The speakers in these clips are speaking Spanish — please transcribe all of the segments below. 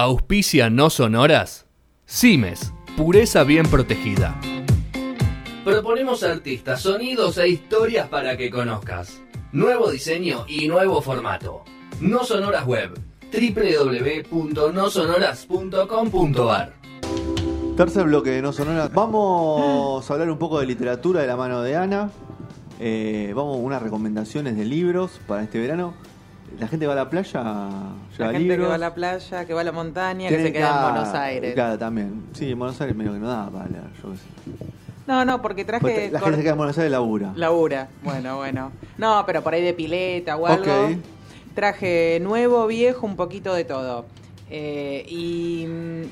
Auspicia no sonoras. Cimes, pureza bien protegida. Proponemos artistas, sonidos e historias para que conozcas. Nuevo diseño y nuevo formato. No Sonoras Web. www.nosonoras.com.ar Tercer bloque de No Sonoras. Vamos a hablar un poco de literatura de la mano de Ana. Eh, vamos a unas recomendaciones de libros para este verano. La gente va a la playa, La gente libros. que va a la playa, que va a la montaña, que se queda en Buenos Aires. Claro, también. Sí, en Buenos Aires medio que no da para yo qué sé. No, no, porque traje... La cor- gente se queda en Buenos Aires labura. Labura. Bueno, bueno. No, pero por ahí de pileta o algo. Ok. Traje nuevo, viejo, un poquito de todo. Eh, y mm,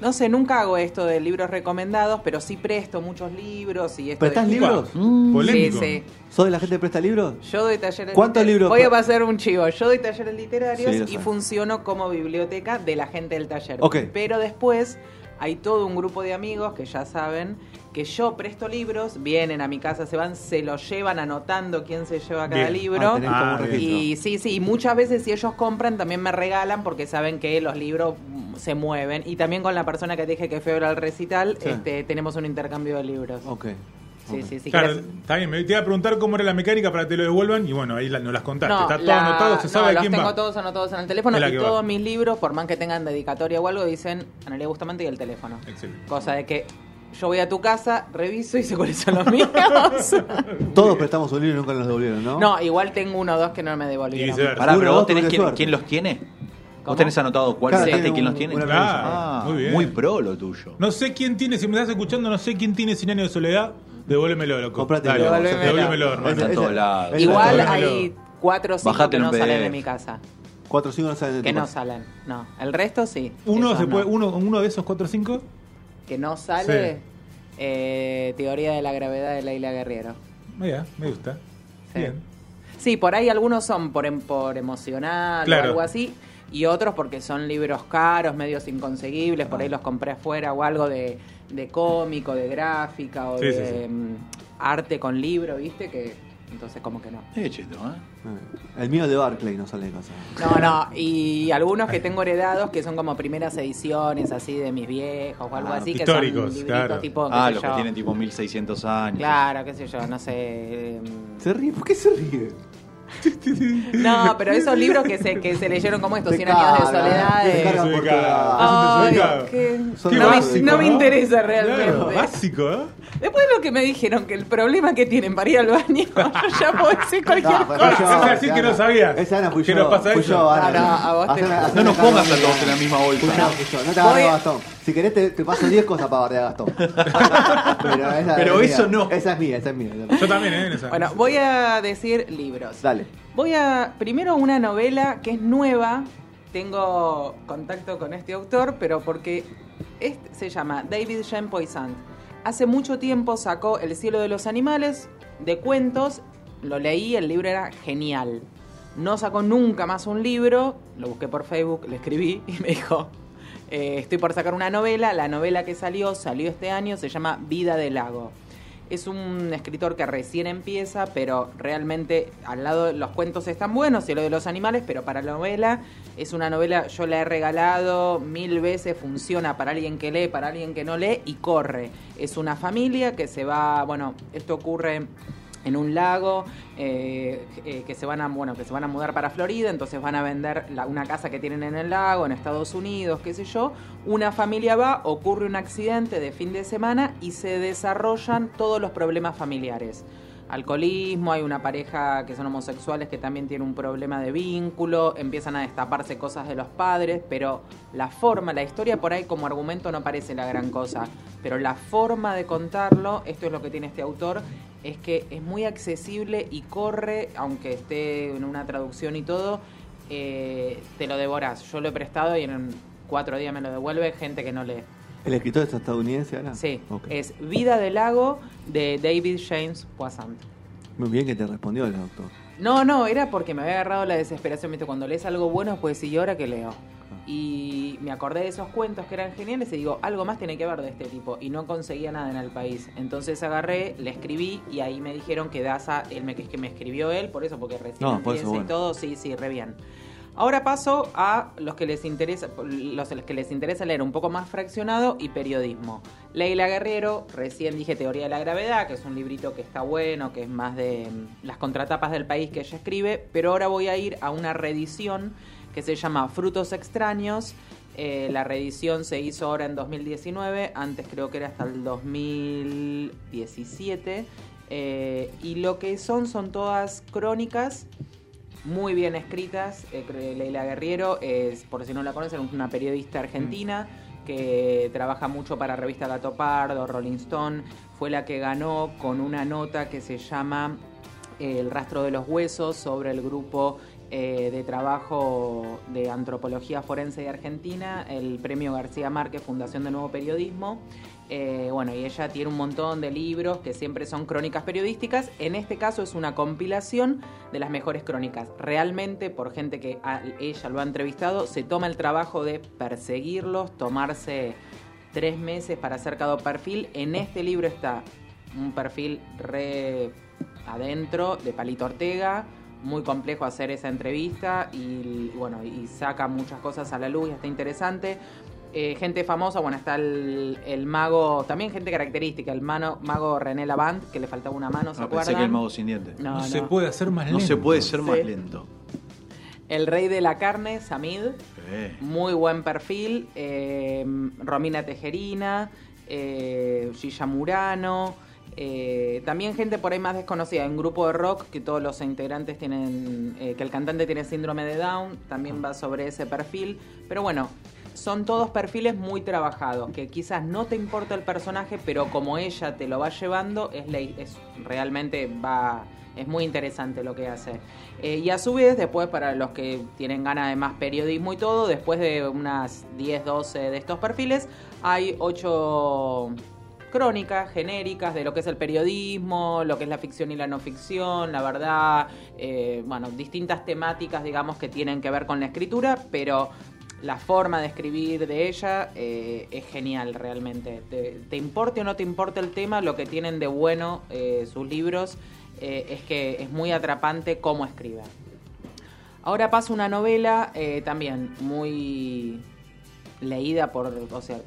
no sé, nunca hago esto de libros recomendados, pero sí presto muchos libros y esto de- ¿Prestás libros? Polémico. Sí, sí. ¿Sos de la gente que presta libros? Yo doy talleres ¿Cuántos liter- libros Voy a pasar un chivo. Yo doy talleres literarios Sí, y funciono como biblioteca de la gente del taller. Ok. Pero después hay todo un grupo de amigos que ya saben que yo presto libros, vienen a mi casa, se van, se los llevan anotando quién se lleva cada Bien. libro. Ah, Ah. Y sí, sí, y muchas veces si ellos compran también me regalan porque saben que los libros mm, se mueven. Y también con la persona que dije que fue ahora al recital, Sí. este, tenemos un intercambio de libros. Ok. Sí, sí, sí. Claro, querés- está bien. Me te iba a preguntar cómo era la mecánica para que te lo devuelvan y bueno, ahí la- nos las contaste. está todo la- anotado, se no, sabe los quién tengo va. todos anotados en el teléfono y que todos va. mis libros, por más que tengan dedicatoria o algo, dicen Analia Bustamante y el teléfono. Excelente. Cosa de que yo voy a tu casa, reviso y sé cuáles son los míos. Todos prestamos un libro y nunca nos devolvieron, ¿no? no, igual tengo uno o dos que no me devolvieron. Pará, pero vos tenés quién, quién los tiene. ¿Cómo? ¿Vos tenés anotado cuál Claro, y quién los tiene? Claro, Ah, muy bien. muy pro lo tuyo. No sé quién tiene, si me estás escuchando, no sé quién tiene 100 años de soledad. Devuélvemelo, loco. Comprátelo. Dale, Devuélvemelo. devuélvemelo, hermano. Está en todos lados. Igual hay cuatro o cinco Bajate que no un salen de PDF. mi casa. Cuatro o cinco no salen de tu Que no casa. salen. No. El resto sí. Uno, Esos se no. puede, uno, uno de esos 4 o 5. Que no sale. Sí. eh, teoría de la gravedad de Leila Guerriero. Mira, me gusta. Sí. Bien. Sí, por ahí algunos son por, em- por emocional Claro. o algo así, y otros porque son libros caros, medios inconseguibles, Ah. por ahí los compré afuera o algo de, de cómico, de gráfica o Sí, de sí, sí. mm, arte con libro, ¿viste? Que entonces como que no. Eh, cheto, ¿eh? Eh, El mío de Barclay no sale de casa. No, no, y algunos que tengo heredados que son como primeras ediciones así de mis viejos o algo Ah, así, que históricos, son libritos claro. tipo, Ah, los que tienen tipo 1600 años. Claro, qué sé yo, no sé. em, ¿Se ríe? ¿Por qué se ríe? No, pero esos libros que se, que se leyeron como estos Te 100 años de cagan, soledad. de-. Ay, Qué no, me, interesa realmente. Claro, básico, ¿eh? Después de lo que me dijeron, que el problema que tienen para ir al baño, yo ya puedo decir cualquier No, cosa. yo, es decir que no Ana. sabías. Esa Ana fui Que nos pasa fui eso. yo, Ana. No, no, a vos te- Haceme- haceme No nos pongas a todos en la misma bolsa. No, fui yo. No te agarro Gastón. Si querés te, te paso 10 cosas para bardear a Gastón. Pero, esa Pero es eso mía. no. Esa es mía, esa es mía. Yo también, ¿eh? En esa. Bueno, voy a decir libros. Dale. Voy a. Primero una novela que es nueva. Tengo contacto con este autor, pero porque este se llama David Jean Poisson. Hace mucho tiempo sacó El cielo de los animales de cuentos. Lo leí, el libro era genial. No sacó nunca más un libro. Lo busqué por Facebook, le escribí y me dijo. Eh, estoy por sacar una novela. La novela que salió, salió este año, se llama Vida del Lago. Es un escritor que recién empieza, pero realmente al lado los cuentos están buenos y lo de los animales, pero para la novela es una novela, yo la he regalado mil veces, funciona para alguien que lee, para alguien que no lee y corre. Es una familia que se va, bueno, esto ocurre en un lago eh, eh, que se van a bueno que se van a mudar para Florida entonces van a vender la- una casa que tienen en el lago en Estados Unidos qué sé yo. Una familia va ocurre un accidente de fin de semana y se desarrollan todos los problemas familiares alcoholismo hay una pareja que son homosexuales que también tiene un problema de vínculo empiezan a destaparse cosas de los padres pero la forma la historia por ahí como argumento no parece la gran cosa pero la forma de contarlo esto es lo que tiene este autor es que es muy accesible y corre, aunque esté en una traducción y todo, eh, te lo devoras. Yo lo he prestado y en cuatro días me lo devuelve gente que no lee. ¿El escritor es estadounidense, Ana? Sí, Ok. es Vida del Lago de David James Poissant. Muy bien que te respondió el doctor. No, no, era porque me había agarrado la desesperación. ¿viste? Cuando lees algo bueno, pues ¿y ahora qué leo? Y me acordé de esos cuentos que eran geniales y digo, algo más tiene que ver de este tipo. Y no conseguía nada en el país. Entonces agarré, le escribí y ahí me dijeron que Daza, él me, que que me escribió él, por eso, porque recién No, por eso, empieza y todo, sí, sí, re bien. Ahora paso a los que les interesa, los que les interesa leer un poco más fraccionado y periodismo. Leila Guerrero, recién dije Teoría de la Gravedad, que es un librito que está bueno, que es más de mm, las contratapas del país que ella escribe, pero ahora voy a ir a una reedición que se llama Frutos Extraños. Eh, la reedición se hizo ahora en 2019, antes creo que era hasta el 2017. eh, y lo que son son todas crónicas muy bien escritas. Eh, Leila Guerriero es, por si no la conocen, una periodista argentina que trabaja mucho para revista Gato Pardo, Rolling Stone. Fue la que ganó con una nota que se llama El rastro de los huesos sobre el grupo eh, de trabajo de antropología forense de Argentina, el premio García Márquez, Fundación de Nuevo Periodismo. Eh, bueno, y ella tiene un montón de libros que siempre son crónicas periodísticas. En este caso es una compilación de las mejores crónicas. Realmente, por gente que ella lo ha entrevistado, se toma el trabajo de perseguirlos, tomarse tres meses para hacer cada perfil. En este libro está un perfil re adentro de Palito Ortega. Muy complejo hacer esa entrevista y bueno, y saca muchas cosas a la luz y está interesante. Eh, gente famosa, bueno, está el, el mago, también gente característica, el mano, mago René Lavant, que le faltaba una mano, ¿se Ah, acuerdan? pensé que el mago sin dientes. No, No, se no. puede hacer más No lento. se puede ser más Sí. lento. El rey de la carne, Samid. Eh. Muy buen perfil. eh, Romina Tejerina, eh, Gilla Murano. Eh, también gente por ahí más desconocida. Un grupo de rock que todos los integrantes tienen. eh, que el cantante tiene síndrome de Down. También va sobre ese perfil. Pero bueno. Son todos perfiles muy trabajados, que quizás no te importa el personaje, pero como ella te lo va llevando, es, realmente va, es muy interesante lo que hace. Eh, y a su vez, después para los que tienen ganas de más periodismo y todo, después de unas 10, 12 de estos perfiles, hay 8 crónicas genéricas de lo que es el periodismo, lo que es la ficción y la no ficción, la verdad, eh, bueno, distintas temáticas, digamos, que tienen que ver con la escritura, pero la forma de escribir de ella eh, es genial realmente. Te, te importe o no te importe el tema, lo que tienen de bueno eh, sus libros es que es muy atrapante cómo escribe. Ahora pasa una novela también muy leída por, o sea,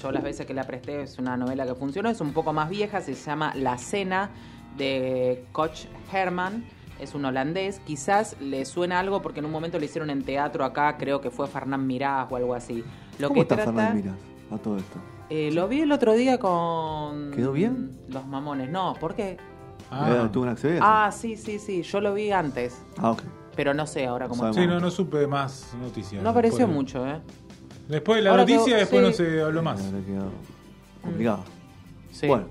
yo las veces que la presté es una novela que funcionó, es un poco más vieja, se llama La Cena de Koch Herman, es un holandés, quizás le suena algo porque en un momento lo hicieron en teatro acá, creo que fue Fernán Mirás o algo así. Lo ¿Cómo que está trata, Fernán Miras a todo esto? eh, lo vi el otro día con ¿Quedó bien? Los Mamones. No, ¿por qué? Ah. Eh, ¿Tuvo una accidente? Ah, sí, sí, sí, yo lo vi antes, Ah, ok. pero no sé ahora cómo. Sí, no, no supe más noticias. No apareció mucho, ¿eh? Después de la Ahora noticia, quedó- después sí. no se habló más. Complicado. Sí. Bueno,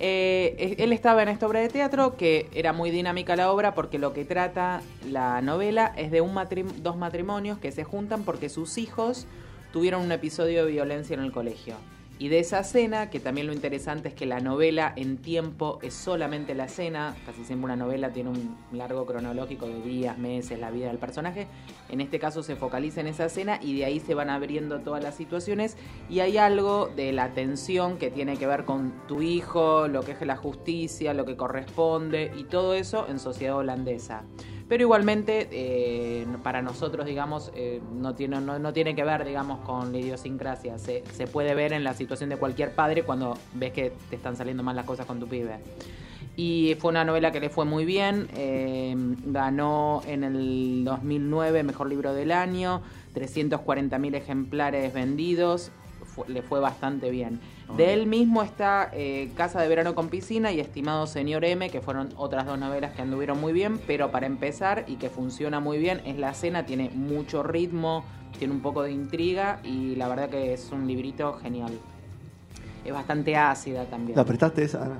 Eh, eh, él estaba en esta obra de teatro que era muy dinámica la obra porque lo que trata la novela es de un matrim- dos matrimonios que se juntan porque sus hijos tuvieron un episodio de violencia en el colegio. Y de esa cena, que también lo interesante es que la novela en tiempo es solamente la cena, casi siempre una novela tiene un largo cronológico de días, meses, la vida del personaje, en este caso se focaliza en esa cena y de ahí se van abriendo todas las situaciones y hay algo de la tensión que tiene que ver con tu hijo, lo que es la justicia, lo que corresponde y todo eso en sociedad holandesa. Pero igualmente, eh, para nosotros, digamos, eh, no, tiene, no, no tiene que ver, digamos, con la idiosincrasia. Se, se puede ver en la situación de cualquier padre cuando ves que te están saliendo mal las cosas con tu pibe. Y fue una novela que le fue muy bien. eh, ganó en el 2009 Mejor Libro del Año, 340.000 ejemplares vendidos. le fue bastante bien. De él mismo está eh, Casa de Verano con Piscina y Estimado Señor M, que fueron otras dos novelas que anduvieron muy bien, pero para empezar y que funciona muy bien es La Cena, tiene mucho ritmo, tiene un poco de intriga y la verdad que es un librito genial. Es bastante ácida también. ¿la prestaste esa, Ana?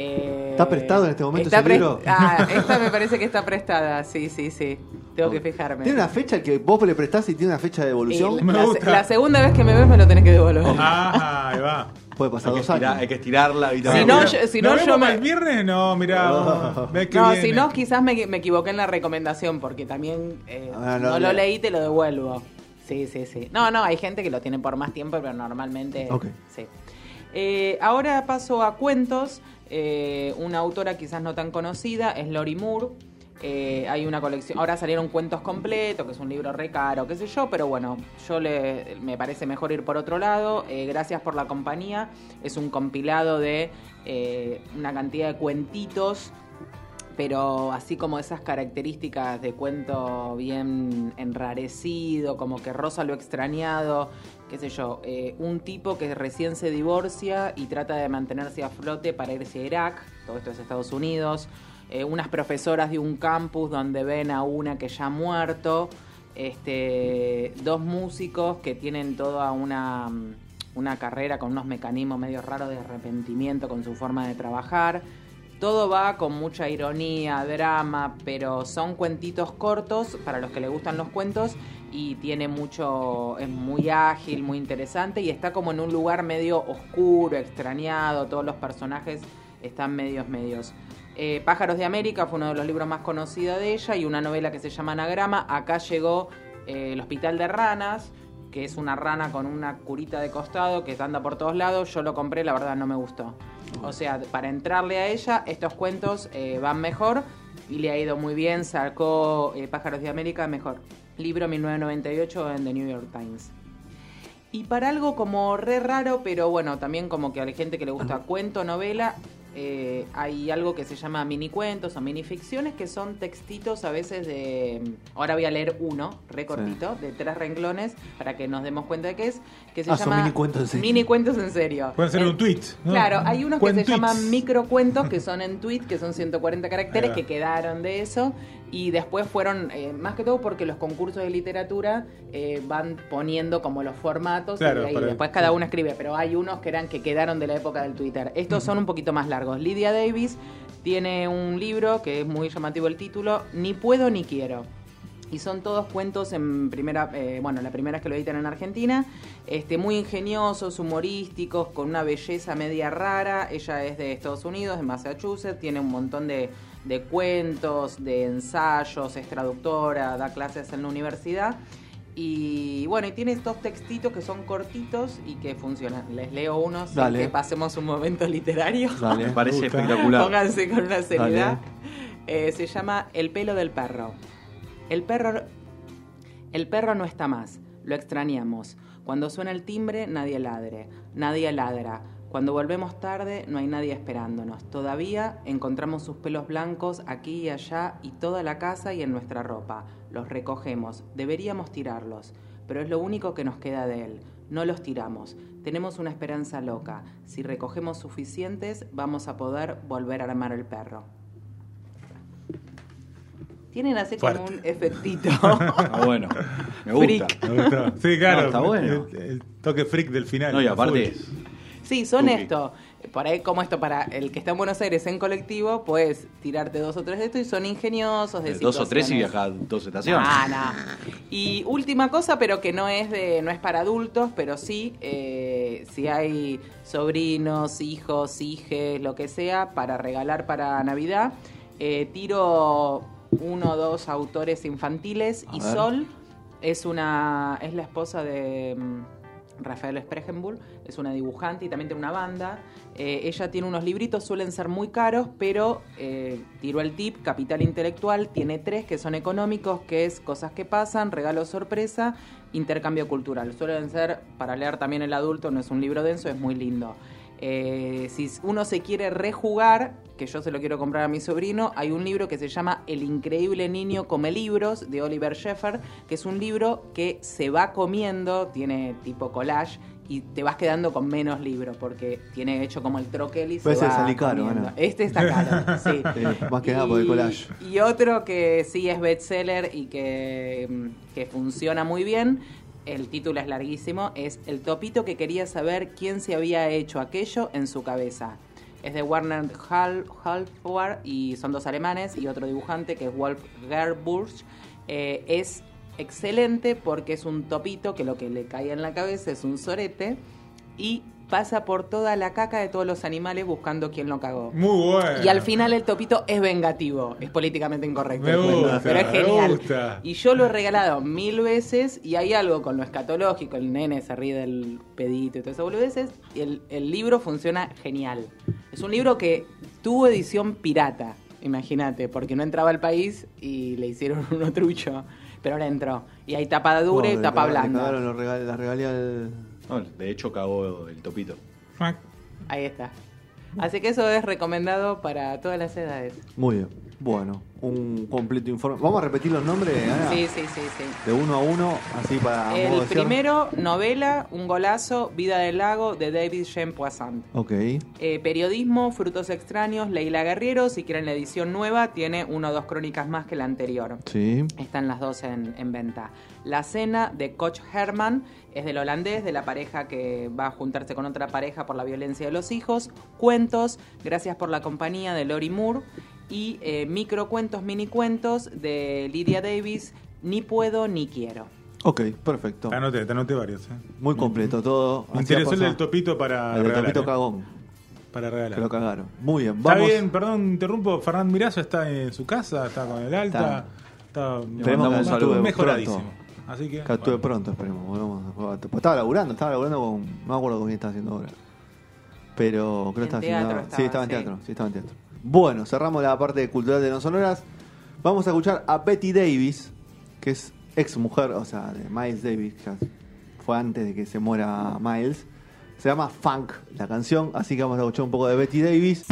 Eh, ¿Está prestado en este momento ese libro? Ah, esta me parece que está prestada, sí, sí, sí. Tengo que fijarme. ¿Tiene una fecha que vos le prestás y tiene una fecha de Y devolución? Me la, gusta. la segunda vez que me ves me lo tenés que devolver. Ah, ahí va. Puede pasar Hay que, dos estirar- años. hay que estirarla. ¿viste? Si no, yo- si ¿Nos no, vemos yo me- el viernes? No, mirá. No, viene. si no, quizás me, me equivoqué en la recomendación porque también eh, Ah, no, no, lo no. leí te lo devuelvo. Sí, sí, sí. No, no, hay gente que lo tiene por más tiempo, pero normalmente Ok. sí. Eh, ahora paso a cuentos. Eh, una autora quizás no tan conocida es Lori Moore. Eh, hay una colección, ahora salieron cuentos completos, que es un libro re caro, qué sé yo, pero bueno, yo le, me parece mejor ir por otro lado. Eh, gracias por la compañía. Es un compilado de una cantidad de cuentitos, pero así como esas características de cuento bien enrarecido, como que rosa lo extrañado, qué sé yo, eh, un tipo que recién se divorcia y trata de mantenerse a flote para irse a Irak, todo esto es Estados Unidos, eh, unas profesoras de un campus donde ven a una que ya ha muerto, este, dos músicos que tienen toda una, una carrera con unos mecanismos medio raros de arrepentimiento con su forma de trabajar. Todo va con mucha ironía, drama, pero son cuentitos cortos para los que les gustan los cuentos y tiene mucho, es muy ágil, muy interesante y está como en un lugar medio oscuro, extrañado, todos los personajes están medios, medios. Eh, Pájaros de América fue uno de los libros más conocidos de ella y una novela que se llama Anagrama. Acá llegó eh, El Hospital de Ranas, que es una rana con una curita de costado que anda por todos lados. Yo lo compré, la verdad no me gustó. O sea, para entrarle a ella, estos cuentos eh, van mejor y le ha ido muy bien. Sacó eh, Pájaros de América, mejor. Libro 1998 en The New York Times. Y para algo como re raro, pero bueno, también como que a la gente que le gusta cuento, novela, eh, hay algo que se llama mini cuentos o mini ficciones que son textitos a veces de. Ahora voy a leer uno, re cortito, de tres renglones, para que nos demos cuenta de qué es. Que se Ah, son llama. mini cuentos en serio. Mini cuentos en serio. Pueden ser un tweet. ¿no? Claro, hay unos que se llaman microcuentos, que son en tweet, que son 140 caracteres, que quedaron de eso. Y después fueron, eh, más que todo porque los concursos de literatura eh, van poniendo como los formatos Claro, y ahí después cada uno escribe. Pero hay unos que eran que quedaron de la época del Twitter. Estos son un poquito más largos. Lydia Davis tiene un libro que es muy llamativo el título, Ni puedo ni quiero. Y son todos cuentos en primera, eh, bueno, la primera es que lo editan en Argentina, este, muy ingeniosos, humorísticos, con una belleza media rara. Ella es de Estados Unidos, de Massachusetts, tiene un montón de, de cuentos, de ensayos, es traductora, da clases en la universidad. Y bueno, y tiene estos textitos que son cortitos y que funcionan. Les leo unos, Dale. que pasemos un momento literario. Dale. Me parece gusta. espectacular. Pónganse con una seriedad. Eh, se llama El pelo del perro. El perro. El perro no está más. Lo extrañamos. Cuando suena el timbre, nadie ladre. Nadie ladra. Cuando volvemos tarde, no hay nadie esperándonos. Todavía encontramos sus pelos blancos aquí y allá y toda la casa y en nuestra ropa. Los recogemos. Deberíamos tirarlos. Pero es lo único que nos queda de él. No los tiramos. Tenemos una esperanza loca. Si recogemos suficientes, vamos a poder volver a armar el perro. Tienen así como un efectito. Ah, bueno, me gusta. Freak. Me. Sí, claro. No, está bueno. El, el toque freak del final. No, y aparte, full. Sí, son Tuki. esto. Por ahí, como esto, para el que está en Buenos Aires en colectivo, puedes tirarte dos o tres de esto y son ingeniosos. De dos o tres y situaciones. viaja dos estaciones. Ah, no. Y última cosa, pero que no es de, no es para adultos, pero sí, eh, si hay sobrinos, hijos, hijes, lo que sea, para regalar para Navidad, eh, tiro uno o dos autores infantiles A y ver. Sol es una es la esposa de mm, Rafael Spregenbull, es una dibujante y también tiene una banda. Eh, ella tiene unos libritos, suelen ser muy caros, pero eh, tiró el tip, Capital Intelectual, tiene tres que son económicos, que es Cosas que pasan, Regalo sorpresa, Intercambio cultural. Suelen ser, para leer también el adulto, no es un libro denso, es muy lindo. Eh, si uno se quiere rejugar, que yo se lo quiero comprar a mi sobrino, hay un libro que se llama El increíble niño come libros de Oliver Sheffer, que es un libro que se va comiendo, tiene tipo collage y te vas quedando con menos libros porque tiene hecho como el troquel y se ese va salí caro. Ana. Este está caro, sí. Sí, más que nada por el collage. Y otro que sí es bestseller y que, mm, que funciona muy bien, el título es larguísimo, es El topito que quería saber quién se había hecho aquello en su cabeza. Es de Werner Hal- Halfward y son dos alemanes y otro dibujante que es Wolf Gerbusch. Eh, es excelente porque es un topito que lo que le cae en la cabeza es un sorete y pasa por toda la caca de todos los animales buscando quién lo cagó. Muy bueno. Y al final el topito es vengativo, es políticamente incorrecto. Me gusta, pero es me genial. gusta. Y yo lo he regalado mil veces y hay algo con lo escatológico, el nene se ríe del pedito y todo eso boludeces, y el, el libro funciona genial. Es un libro que tuvo edición pirata. Imagínate, porque no entraba al país y le hicieron uno trucho. Pero ahora entró. Y hay tapa dura y tapa blanda. las regalías No, de hecho, cagó el topito. Ahí está. Así que eso es recomendado para todas las edades. Muy bien. Bueno, un completo informe. Vamos a repetir los nombres, Ana. Sí, sí, sí, sí. De uno a uno, así para. El modo de cierre. primero, novela, Un golazo, Vida del lago, de David Jean Poissant. Ok. Eh, periodismo, Frutos extraños, Leila Guerriero. Si quieren la edición nueva, tiene una o dos crónicas más que la anterior. Sí. Están las dos en, en venta. La cena de Koch Herman es del holandés, de la pareja que va a juntarse con otra pareja por la violencia de los hijos. Cuentos, gracias por la compañía de Lori Moore. Y eh, microcuentos, minicuentos de Lydia Davis, Ni puedo ni quiero. Ok, perfecto. Te anoté, te anoté varios. ¿eh? Muy completo todo. Me interesó el del topito para El del regalar. topito ¿eh? cagón. Para regalar. Que lo cagaron. Muy bien. Está Vamos. bien, perdón, interrumpo. Fernán Mirazo está en su casa, está con el alta. Está, un saludo. mejoradísimo. pronto. Así que. Que actúe bueno. pronto, esperemos. Volvamos estaba laburando, estaba laburando con. No me acuerdo con quién estaba haciendo ahora. Pero creo que En estaba teatro haciendo. estaba, sí, estaba en sí. teatro. Sí, estaba en teatro. Bueno, cerramos la parte cultural de No Sonoras. Vamos a escuchar a Betty Davis, que es ex mujer, o sea, de Miles Davis, que fue antes de que se muera Miles. Se llama Funk la canción, así que vamos a escuchar un poco de Betty Davis.